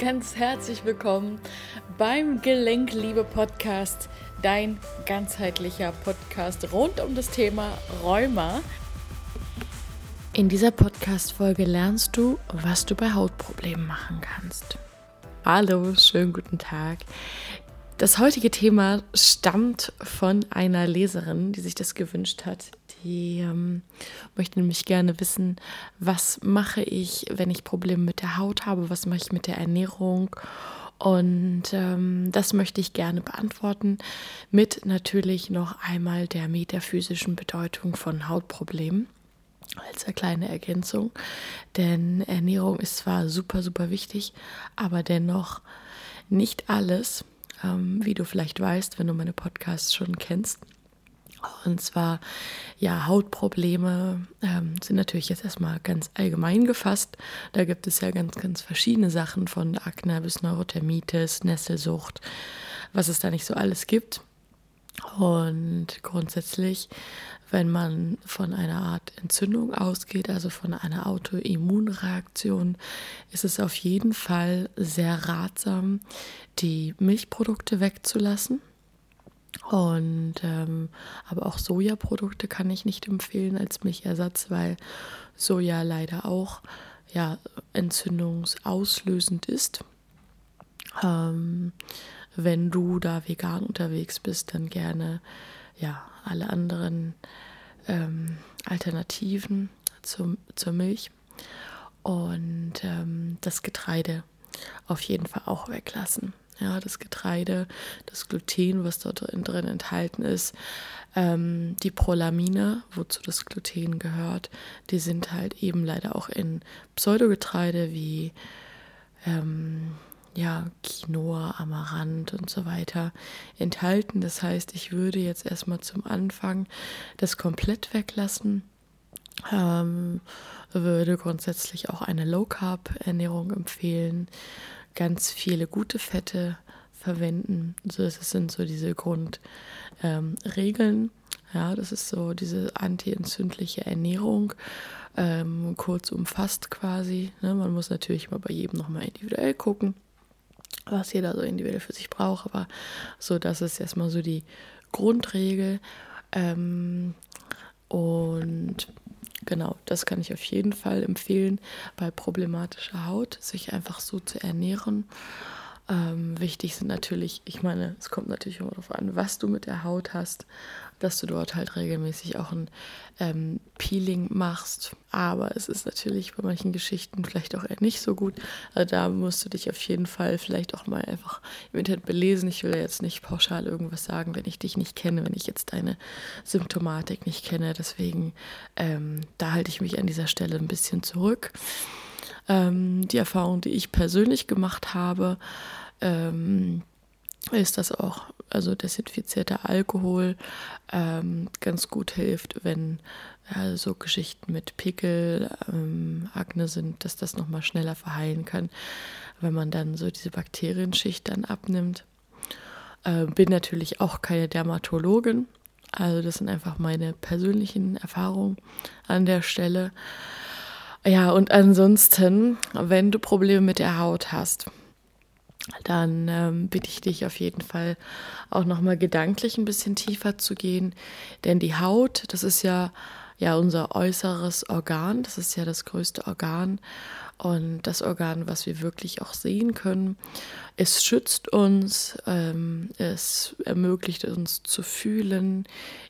ganz herzlich willkommen beim Gelenkliebe Podcast, dein ganzheitlicher Podcast rund um das Thema Rheuma. In dieser Podcast-Folge lernst du, was du bei Hautproblemen machen kannst. Hallo, schönen guten Tag. Das heutige Thema stammt von einer Leserin, die sich das gewünscht hat. Die ähm, möchte nämlich gerne wissen, was mache ich, wenn ich Probleme mit der Haut habe, was mache ich mit der Ernährung. Und ähm, das möchte ich gerne beantworten mit natürlich noch einmal der metaphysischen Bedeutung von Hautproblemen als eine kleine Ergänzung. Denn Ernährung ist zwar super, super wichtig, aber dennoch nicht alles ähm, wie du vielleicht weißt, wenn du meine Podcasts schon kennst. Und zwar, ja, Hautprobleme ähm, sind natürlich jetzt erstmal ganz allgemein gefasst. Da gibt es ja ganz, ganz verschiedene Sachen von Akne bis Neurothermitis, Nesselsucht, was es da nicht so alles gibt. Und grundsätzlich wenn man von einer Art Entzündung ausgeht, also von einer Autoimmunreaktion, ist es auf jeden Fall sehr ratsam, die Milchprodukte wegzulassen. Und ähm, aber auch Sojaprodukte kann ich nicht empfehlen als Milchersatz, weil Soja leider auch ja, entzündungsauslösend ist. Ähm, wenn du da vegan unterwegs bist, dann gerne ja alle anderen ähm, Alternativen zum, zur Milch und ähm, das Getreide auf jeden Fall auch weglassen. Ja, das Getreide, das Gluten, was dort drin enthalten ist, ähm, die Prolamine, wozu das Gluten gehört, die sind halt eben leider auch in Pseudogetreide wie ähm, ja, Quinoa, Amaranth und so weiter enthalten. Das heißt, ich würde jetzt erstmal zum Anfang das komplett weglassen. Ähm, würde grundsätzlich auch eine Low Carb Ernährung empfehlen. Ganz viele gute Fette verwenden. Also das sind so diese Grundregeln. Ähm, ja, das ist so diese anti-entzündliche Ernährung, ähm, kurz umfasst quasi. Ne? Man muss natürlich mal bei jedem nochmal individuell gucken was jeder so individuell für sich braucht, aber so, das ist erstmal so die Grundregel. Ähm, und genau, das kann ich auf jeden Fall empfehlen, bei problematischer Haut sich einfach so zu ernähren. Ähm, wichtig sind natürlich, ich meine, es kommt natürlich immer darauf an, was du mit der Haut hast, dass du dort halt regelmäßig auch ein ähm, Peeling machst. Aber es ist natürlich bei manchen Geschichten vielleicht auch eher nicht so gut. Also da musst du dich auf jeden Fall vielleicht auch mal einfach im Internet belesen. Ich will ja jetzt nicht pauschal irgendwas sagen, wenn ich dich nicht kenne, wenn ich jetzt deine Symptomatik nicht kenne. Deswegen, ähm, da halte ich mich an dieser Stelle ein bisschen zurück. Ähm, die Erfahrung, die ich persönlich gemacht habe, ähm, ist, dass auch also desinfizierter Alkohol ähm, ganz gut hilft, wenn ja, so Geschichten mit Pickel, ähm, Akne sind, dass das nochmal schneller verheilen kann, wenn man dann so diese Bakterienschicht dann abnimmt. Äh, bin natürlich auch keine Dermatologin, also das sind einfach meine persönlichen Erfahrungen an der Stelle. Ja, und ansonsten, wenn du Probleme mit der Haut hast, dann ähm, bitte ich dich auf jeden Fall auch nochmal gedanklich ein bisschen tiefer zu gehen. Denn die Haut, das ist ja, ja unser äußeres Organ, das ist ja das größte Organ und das Organ, was wir wirklich auch sehen können. Es schützt uns, ähm, es ermöglicht uns zu fühlen,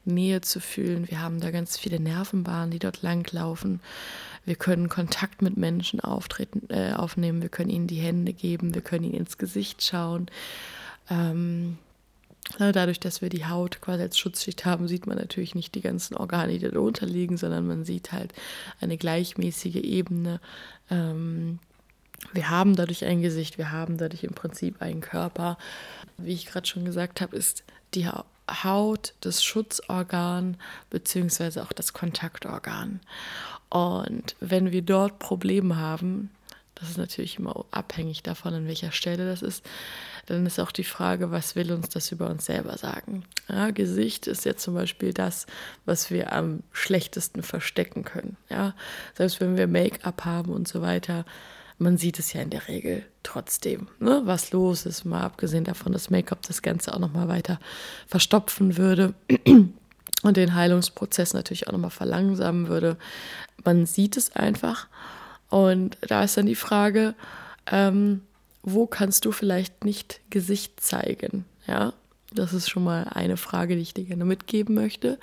Nähe zu fühlen. Wir haben da ganz viele Nervenbahnen, die dort langlaufen. Wir können Kontakt mit Menschen auftreten, äh, aufnehmen, wir können ihnen die Hände geben, wir können ihnen ins Gesicht schauen. Ähm, Dadurch, dass wir die Haut quasi als Schutzschicht haben, sieht man natürlich nicht die ganzen Organe, die darunter liegen, sondern man sieht halt eine gleichmäßige Ebene. Ähm, wir haben dadurch ein Gesicht, wir haben dadurch im Prinzip einen Körper. Wie ich gerade schon gesagt habe, ist die Haut das Schutzorgan beziehungsweise auch das Kontaktorgan. Und wenn wir dort Probleme haben, das ist natürlich immer abhängig davon, an welcher Stelle das ist, dann ist auch die Frage, was will uns das über uns selber sagen? Ja, Gesicht ist ja zum Beispiel das, was wir am schlechtesten verstecken können. Ja, selbst wenn wir Make-up haben und so weiter, man sieht es ja in der Regel trotzdem, ne, was los ist, mal abgesehen davon, dass Make-up das Ganze auch nochmal weiter verstopfen würde und den Heilungsprozess natürlich auch nochmal verlangsamen würde. Man sieht es einfach. Und da ist dann die Frage, ähm, wo kannst du vielleicht nicht Gesicht zeigen? Ja, das ist schon mal eine Frage, die ich dir gerne mitgeben möchte.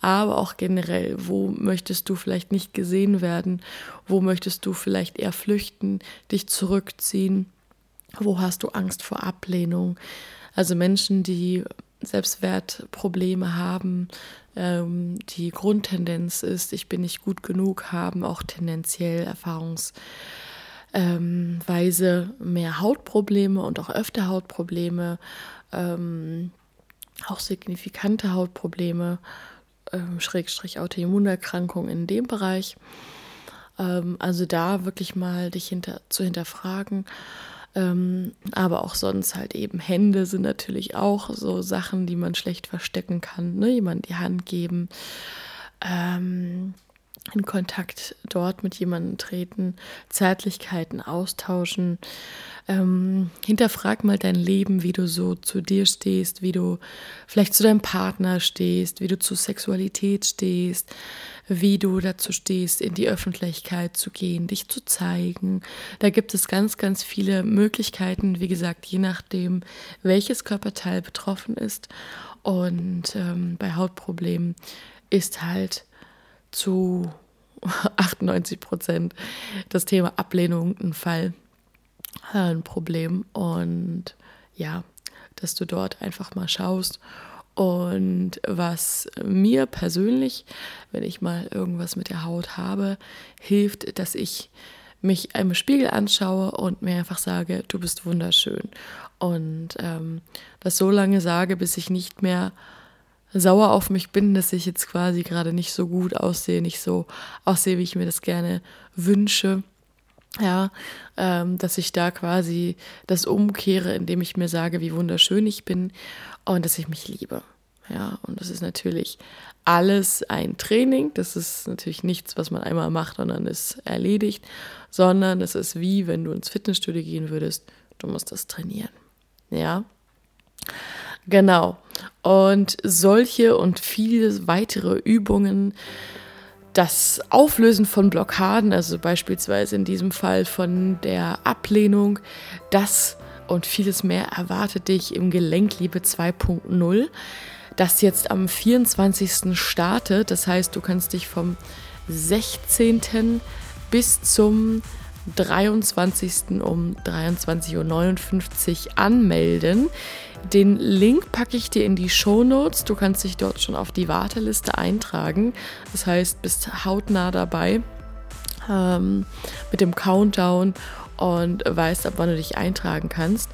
Aber auch generell, wo möchtest du vielleicht nicht gesehen werden? Wo möchtest du vielleicht eher flüchten, dich zurückziehen? Wo hast du Angst vor Ablehnung? Also Menschen, die Selbstwertprobleme haben, ähm, die Grundtendenz ist, ich bin nicht gut genug, haben auch tendenziell Erfahrungsweise ähm, mehr Hautprobleme und auch öfter Hautprobleme ähm, auch signifikante Hautprobleme, ähm, Schrägstrich Autoimmunerkrankungen in dem Bereich. Ähm, also da wirklich mal dich hinter, zu hinterfragen. Ähm, aber auch sonst halt eben Hände sind natürlich auch so Sachen, die man schlecht verstecken kann. Ne? Jemand die Hand geben. Ähm, in Kontakt dort mit jemandem treten, Zärtlichkeiten austauschen. Ähm, hinterfrag mal dein Leben, wie du so zu dir stehst, wie du vielleicht zu deinem Partner stehst, wie du zu Sexualität stehst, wie du dazu stehst, in die Öffentlichkeit zu gehen, dich zu zeigen. Da gibt es ganz, ganz viele Möglichkeiten, wie gesagt, je nachdem, welches Körperteil betroffen ist. Und ähm, bei Hautproblemen ist halt zu 98 Prozent das Thema Ablehnung ein Fall, äh, ein Problem. Und ja, dass du dort einfach mal schaust. Und was mir persönlich, wenn ich mal irgendwas mit der Haut habe, hilft, dass ich mich im Spiegel anschaue und mir einfach sage, du bist wunderschön. Und ähm, das so lange sage, bis ich nicht mehr sauer auf mich bin, dass ich jetzt quasi gerade nicht so gut aussehe, nicht so aussehe, wie ich mir das gerne wünsche. Ja, ähm, dass ich da quasi das umkehre, indem ich mir sage, wie wunderschön ich bin und dass ich mich liebe. Ja, und das ist natürlich alles ein Training. Das ist natürlich nichts, was man einmal macht und dann ist erledigt, sondern es ist wie, wenn du ins Fitnessstudio gehen würdest. Du musst das trainieren. Ja. Genau. Und solche und viele weitere Übungen, das Auflösen von Blockaden, also beispielsweise in diesem Fall von der Ablehnung, das und vieles mehr erwartet dich im Gelenkliebe 2.0, das jetzt am 24. startet. Das heißt, du kannst dich vom 16. bis zum 23. um 23.59 Uhr anmelden. Den Link packe ich dir in die Show Notes. Du kannst dich dort schon auf die Warteliste eintragen. Das heißt, bist hautnah dabei ähm, mit dem Countdown und weißt, ab wann du dich eintragen kannst.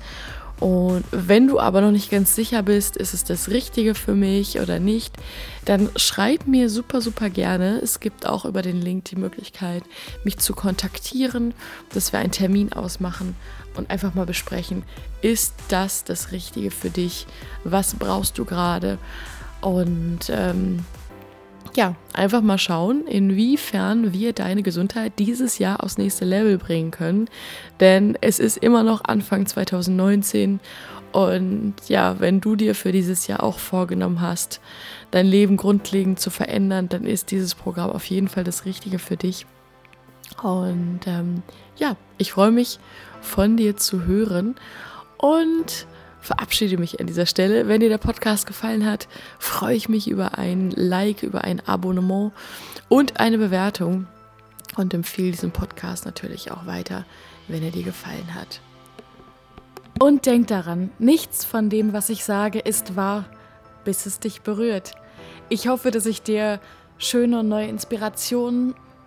Und wenn du aber noch nicht ganz sicher bist, ist es das Richtige für mich oder nicht, dann schreib mir super, super gerne. Es gibt auch über den Link die Möglichkeit, mich zu kontaktieren, dass wir einen Termin ausmachen und einfach mal besprechen, ist das das Richtige für dich? Was brauchst du gerade? Und ähm, ja, einfach mal schauen, inwiefern wir deine Gesundheit dieses Jahr aufs nächste Level bringen können. Denn es ist immer noch Anfang 2019 und ja, wenn du dir für dieses Jahr auch vorgenommen hast, dein Leben grundlegend zu verändern, dann ist dieses Programm auf jeden Fall das Richtige für dich. Und ähm, ja, ich freue mich von dir zu hören und verabschiede mich an dieser Stelle. Wenn dir der Podcast gefallen hat, freue ich mich über ein Like, über ein Abonnement und eine Bewertung und empfehle diesen Podcast natürlich auch weiter, wenn er dir gefallen hat. Und denk daran, nichts von dem, was ich sage, ist wahr, bis es dich berührt. Ich hoffe, dass ich dir schöne und neue Inspirationen